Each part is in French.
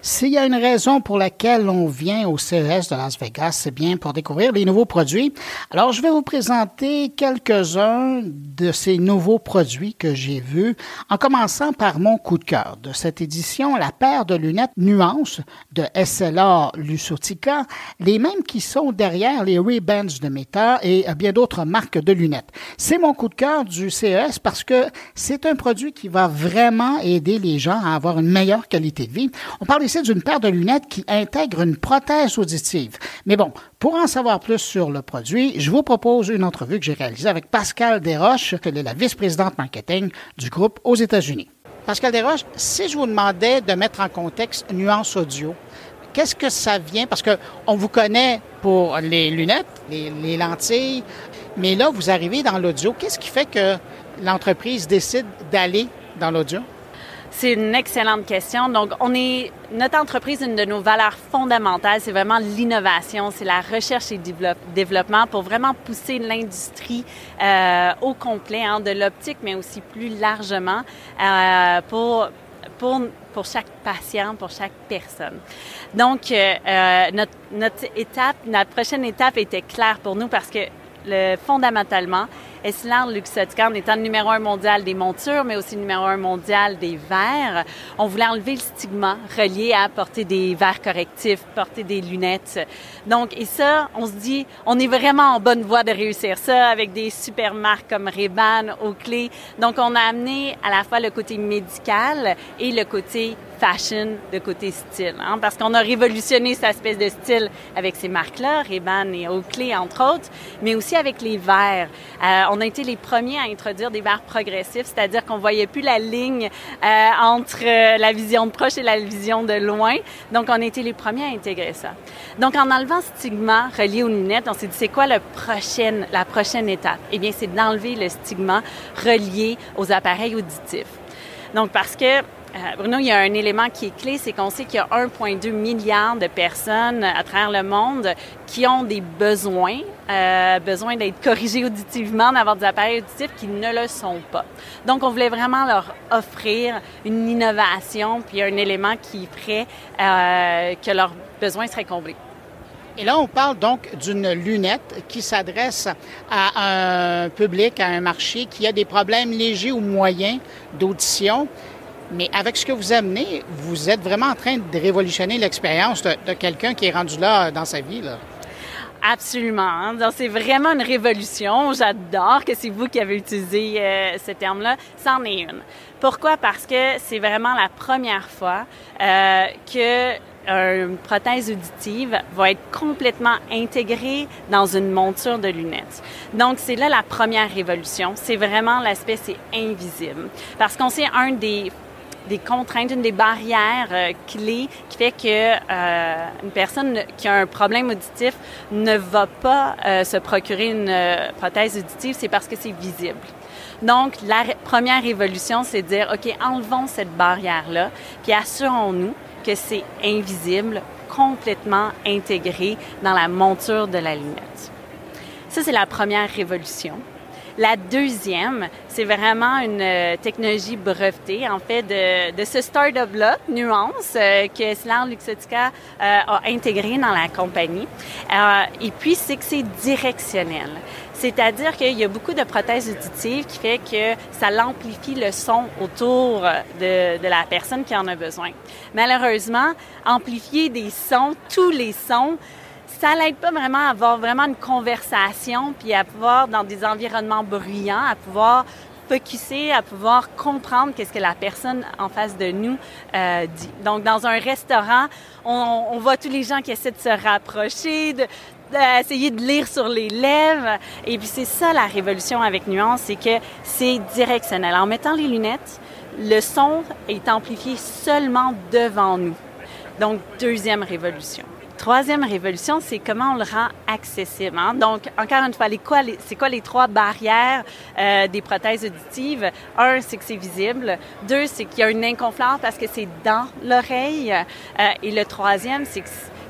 S'il y a une raison pour laquelle on vient au CES de Las Vegas, c'est bien pour découvrir les nouveaux produits. Alors, je vais vous présenter quelques-uns de ces nouveaux produits que j'ai vus, en commençant par mon coup de cœur de cette édition, la paire de lunettes Nuance de SLR Lusotica, les mêmes qui sont derrière les Ray-Bans de Meta et bien d'autres marques de lunettes. C'est mon coup de cœur du CES parce que c'est un produit qui va vraiment aider les gens à avoir une meilleure qualité de vie. On parle ici d'une paire de lunettes qui intègre une prothèse auditive. Mais bon, pour en savoir plus sur le produit, je vous propose une entrevue que j'ai réalisée avec Pascal Desroches, elle est la vice-présidente marketing du groupe aux États-Unis. Pascal Desroches, si je vous demandais de mettre en contexte nuance audio, qu'est-ce que ça vient? Parce qu'on vous connaît pour les lunettes, les lentilles, mais là, vous arrivez dans l'audio. Qu'est-ce qui fait que l'entreprise décide d'aller dans l'audio? C'est une excellente question. Donc, on est notre entreprise, une de nos valeurs fondamentales, c'est vraiment l'innovation, c'est la recherche et développement pour vraiment pousser l'industrie euh, au complet, hein, de l'optique, mais aussi plus largement euh, pour pour, pour chaque patient, pour chaque personne. Donc, euh, euh notre, notre étape, notre prochaine étape était claire pour nous parce que le, fondamentalement, Essilor Luxottica, en étant le numéro un mondial des montures, mais aussi le numéro un mondial des verres, on voulait enlever le stigma relié à porter des verres correctifs, porter des lunettes. Donc, et ça, on se dit, on est vraiment en bonne voie de réussir ça avec des super marques comme Ray-Ban, Oakley. Donc, on a amené à la fois le côté médical et le côté fashion, de côté style, hein, parce qu'on a révolutionné cette espèce de style avec ces marques-là, Ray-Ban et Oakley entre autres, mais aussi avec les verres. Euh, on a été les premiers à introduire des verres progressifs, c'est-à-dire qu'on voyait plus la ligne euh, entre euh, la vision de proche et la vision de loin. Donc, on a été les premiers à intégrer ça. Donc, en enlevant ce stigma relié aux lunettes, on s'est dit, c'est quoi la prochaine étape? Eh bien, c'est d'enlever le stigma relié aux appareils auditifs. Donc, parce que euh, Bruno, il y a un élément qui est clé, c'est qu'on sait qu'il y a 1,2 milliard de personnes à travers le monde qui ont des besoins, euh, besoin d'être corrigés auditivement, d'avoir des appareils auditifs qui ne le sont pas. Donc, on voulait vraiment leur offrir une innovation puis un élément qui ferait euh, que leurs besoins seraient comblés. Et là, on parle donc d'une lunette qui s'adresse à un public, à un marché qui a des problèmes légers ou moyens d'audition. Mais avec ce que vous amenez, vous êtes vraiment en train de révolutionner l'expérience de, quelqu'un qui est rendu là dans sa vie. Là. Absolument. Hein. Donc, c'est vraiment une révolution. J'adore que c'est vous qui avez utilisé euh, ce terme-là. C'en est une. Pourquoi? Parce que c'est vraiment la première fois euh, que une prothèse auditive va être complètement intégrée dans une monture de lunettes. Donc, c'est là la première révolution. C'est vraiment l'aspect, c'est invisible. Parce qu'on sait un des des contraintes, une des barrières euh, clés qui fait que euh, une personne qui a un problème auditif ne va pas euh, se procurer une prothèse auditive, c'est parce que c'est visible. Donc, la première évolution, c'est de dire, OK, enlevons cette barrière-là, puis assurons-nous que c'est invisible, complètement intégré dans la monture de la lunette. Ça, c'est la première révolution. La deuxième, c'est vraiment une euh, technologie brevetée, en fait, de, de ce start-up-là, Nuance, euh, que Slar Luxottica euh, a intégré dans la compagnie. et puis, c'est que c'est directionnel. C'est-à-dire qu'il y a beaucoup de prothèses auditives qui fait que ça l'amplifie le son autour de, de, la personne qui en a besoin. Malheureusement, amplifier des sons, tous les sons, ça l'aide pas vraiment à avoir vraiment une conversation, puis à pouvoir, dans des environnements bruyants, à pouvoir focuser, à pouvoir comprendre qu'est-ce que la personne en face de nous euh, dit. Donc, dans un restaurant, on, on, voit tous les gens qui essaient de se rapprocher, de, d'essayer de lire sur les lèvres. Et puis, c'est ça la révolution avec Nuance, c'est que c'est directionnel. En mettant les lunettes, le son est amplifié seulement devant nous. Donc, deuxième révolution. Troisième révolution, c'est comment on le rend accessible. Hein? Donc, encore une fois, c'est quoi les trois barrières euh, des prothèses auditives? Un, c'est que c'est visible. Deux, c'est qu'il y a un inconfort parce que c'est dans l'oreille. Euh, et le troisième, c'est que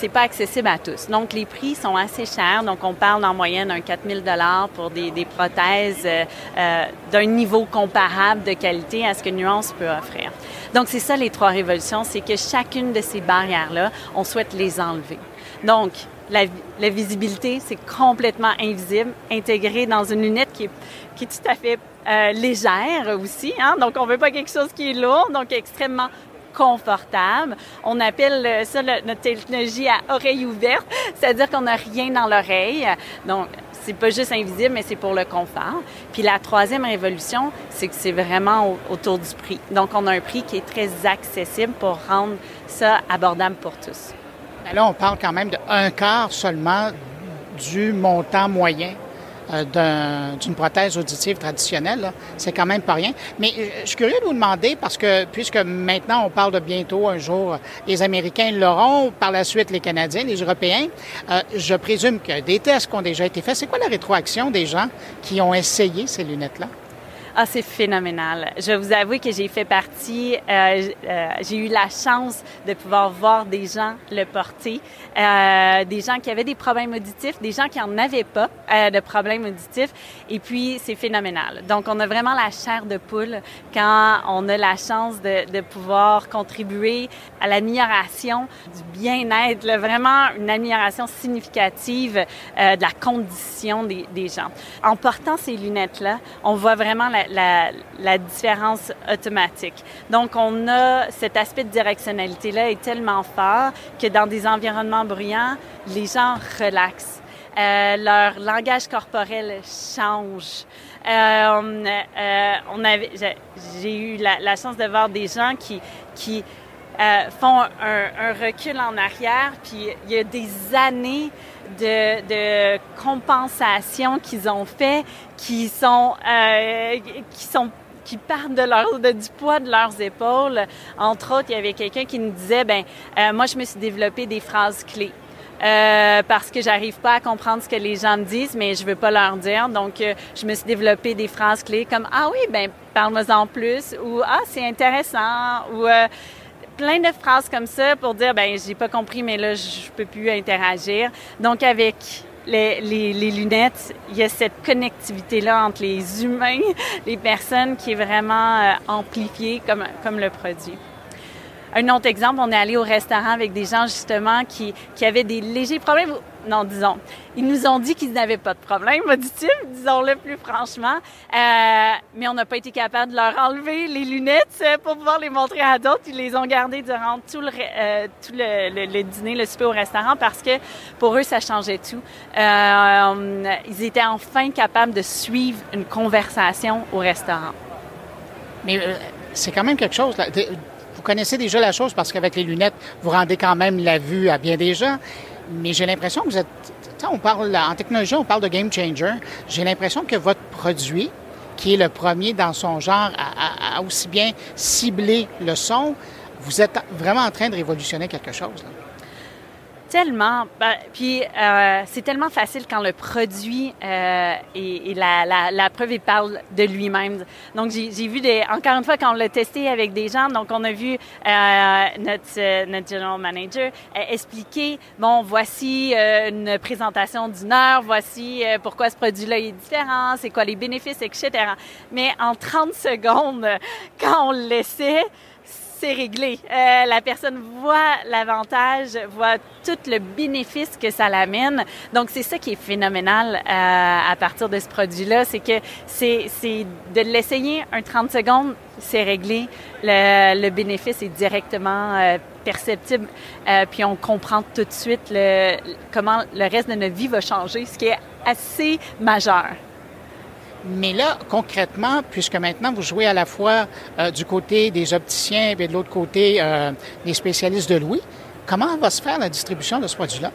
c'est pas accessible à tous. Donc, les prix sont assez chers. Donc, on parle en moyenne d'un 4000 dollars pour des, prothèses euh, euh, d'un niveau comparable de qualité à ce que Nuance peut offrir. Donc, c'est ça les trois révolutions, c'est que chacune de ces barrières-là, on souhaite les enlever. Donc, la, visibilité, c'est complètement invisible, intégré dans une lunette qui est, qui est tout à fait euh, légère aussi. Hein? Donc, on veut pas quelque chose qui est lourd, donc extrêmement confortable. On appelle ça notre technologie à oreille ouverte, c'est-à-dire qu'on n'a rien dans l'oreille. Donc, c'est pas juste invisible, mais c'est pour le confort. Puis la troisième révolution, c'est que c'est vraiment autour du prix. Donc, on a un prix qui est très accessible pour rendre ça abordable pour tous. là, on parle quand même de un quart seulement du montant moyen euh, d'une prothèse auditive traditionnelle. C'est quand même pas rien. Mais euh, je suis curieux de vous demander, parce que puisque maintenant on parle de bientôt un jour, les Américains l'auront, par la suite les Canadiens, les Européens, euh, je présume que des tests ont déjà été faits. C'est quoi la rétroaction des gens qui ont essayé ces lunettes-là? Ah, c'est phénoménal. Je vous avouer que j'ai fait partie, euh, euh, j'ai eu la chance de pouvoir voir des gens le porter, euh, des gens qui avaient des problèmes auditifs, des gens qui en avaient pas euh, de problèmes auditifs, et puis c'est phénoménal. Donc, on a vraiment la chair de poule quand on a la chance de, de pouvoir contribuer à l'amélioration du bien-être, vraiment une amélioration significative euh, de la condition des, des gens. En portant ces lunettes-là, on voit vraiment la la, différence automatique. Donc, on a cet aspect de directionnalité-là est tellement fort que dans des environnements bruyants, les gens relaxent. Euh, leur langage corporel change. Euh, euh, on avait, j'ai eu la, la, chance de voir des gens qui, qui euh, font un, un, recul en arrière, puis il y a des années de, de compensation qu'ils ont fait, qui sont, euh, qui sont qui partent de leur, du poids de leurs épaules. Entre autres, il y avait quelqu'un qui nous disait, ben, euh, moi, je me suis développé des phrases clés. Euh, parce que j'arrive pas à comprendre ce que les gens me disent, mais je veux pas leur dire. Donc, euh, je me suis développé des phrases clés comme ah oui, ben parle-moi en plus ou ah c'est intéressant ou euh, plein de phrases comme ça pour dire ben j'ai pas compris mais là je peux plus interagir. Donc avec les, lunettes, il y a cette connectivité-là entre les humains, les personnes qui est vraiment euh, amplifiée comme, comme le produit. Un autre exemple, on est allé au restaurant avec des gens justement qui, qui avaient des légers problèmes non, disons, ils nous ont dit qu'ils n'avaient pas de problème auditif, disons-le plus franchement, euh, mais on n'a pas été capable de leur enlever les lunettes euh, pour pouvoir les montrer à d'autres. Ils les ont gardées durant tout le, euh, tout le, dîner, le souper au restaurant, parce que pour eux, ça changeait tout. Ils étaient enfin capables de suivre une conversation au restaurant. Mais c'est quand même quelque chose. Là. Vous connaissez déjà la chose parce qu'avec les lunettes, vous rendez quand même la vue à bien des gens mais j'ai l'impression que vous êtes. On parle, en technologie, on parle de game changer. J'ai l'impression que votre produit, qui est le premier dans son genre à, aussi bien cibler le son, vous êtes vraiment en train de révolutionner quelque chose. Là. Tellement. Ben, puis euh, c'est tellement facile quand le produit euh, et, et la, la, la, preuve il parle de lui-même. Donc j'ai vu des encore une fois quand on l'a testé avec des gens, donc on a vu euh, notre notre general manager euh, expliquer bon voici euh, une présentation d'une heure, voici euh, pourquoi ce produit-là est différent, c'est quoi les bénéfices, etc. Mais en 30 secondes, quand on le laissait c'est réglé. Euh, la personne voit l'avantage, voit tout le bénéfice que ça l'amène. Donc, c'est ça qui est phénoménal euh, à partir de ce produit-là, c'est que c'est de l'essayer un 30 secondes, c'est réglé. Le, le, bénéfice est directement euh, perceptible, euh, puis on comprend tout de suite le, comment le reste de notre vie va changer, ce qui est assez majeur. Mais là, concrètement, puisque maintenant vous jouez à la fois euh, du côté des opticiens et de l'autre côté euh, des spécialistes de l'ouïe, comment va se faire la distribution de ce produit-là?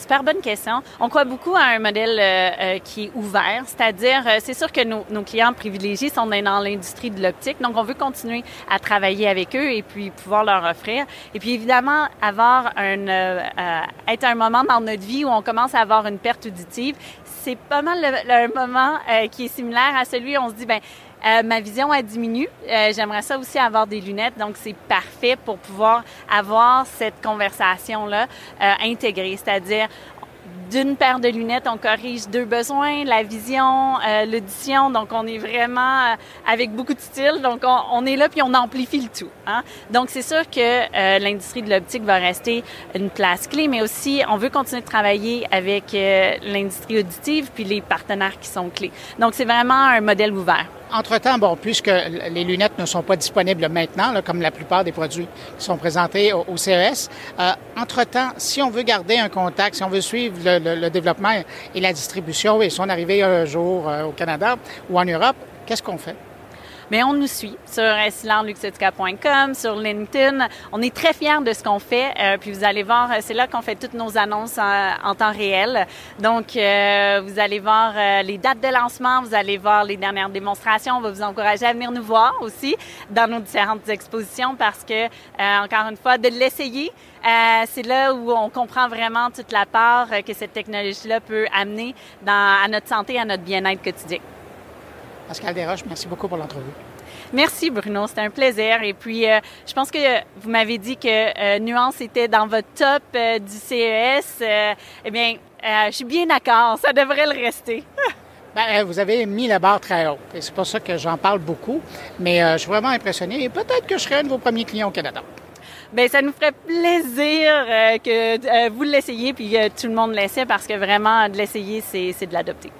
Super bonne question. On croit beaucoup à un modèle euh, euh, qui est ouvert, c'est-à-dire, euh, c'est sûr que nos, clients privilégiés sont dans l'industrie de l'optique, donc on veut continuer à travailler avec eux et puis pouvoir leur offrir. Et puis évidemment, avoir un, être un moment dans notre vie où on commence à avoir une perte auditive, c'est pas mal le, le moment qui est similaire à celui où on se dit, ben Euh, ma vision a diminué. Euh, J'aimerais ça aussi avoir des lunettes, donc c'est parfait pour pouvoir avoir cette conversation-là euh, intégrée, c'est-à-dire d'une paire de lunettes, on corrige deux besoins, la vision, euh, l'audition. Donc, on est vraiment euh, avec beaucoup de style. Donc, on, on, est là puis on amplifie le tout. Hein? Donc, c'est sûr que euh, l'industrie de l'optique va rester une place clé, mais aussi, on veut continuer de travailler avec l'industrie auditive puis les partenaires qui sont clés. Donc, c'est vraiment un modèle ouvert. Entre-temps, bon, puisque les lunettes ne sont pas disponibles maintenant, comme la plupart des produits qui sont présentés au, CES, euh, entre-temps, si on veut garder un contact, si on veut suivre le développement et la distribution et son arrivée un jour euh, au Canada ou en Europe, qu'est-ce qu'on fait? Mais on nous suit sur silanluxetica.com, sur LinkedIn. On est très fiers de ce qu'on fait. Euh, puis vous allez voir, c'est là qu'on fait toutes nos annonces en, en temps réel. Donc, euh, vous allez voir euh, les dates de lancement, vous allez voir les dernières démonstrations. On va vous encourager à venir nous voir aussi dans nos différentes expositions parce que, euh, encore une fois, de l'essayer, euh, c'est là où on comprend vraiment toute la part que cette technologie-là peut amener dans, à notre santé, à notre bien-être quotidien. Pascal Desroches, merci beaucoup pour l'entrevue. Merci Bruno, c'était un plaisir. Et puis, euh, je pense que vous m'avez dit que euh, Nuance était dans votre top euh, du CES. eh bien, je suis bien d'accord, ça devrait le rester. Ben, vous avez mis la barre très haute et c'est pour ça que j'en parle beaucoup. Mais je suis vraiment impressionné et peut-être que je serai un de vos premiers clients au Canada. Bien, ça nous ferait plaisir que vous l'essayiez puis que tout le monde l'essaie parce que vraiment, de l'essayer, c'est de l'adopter.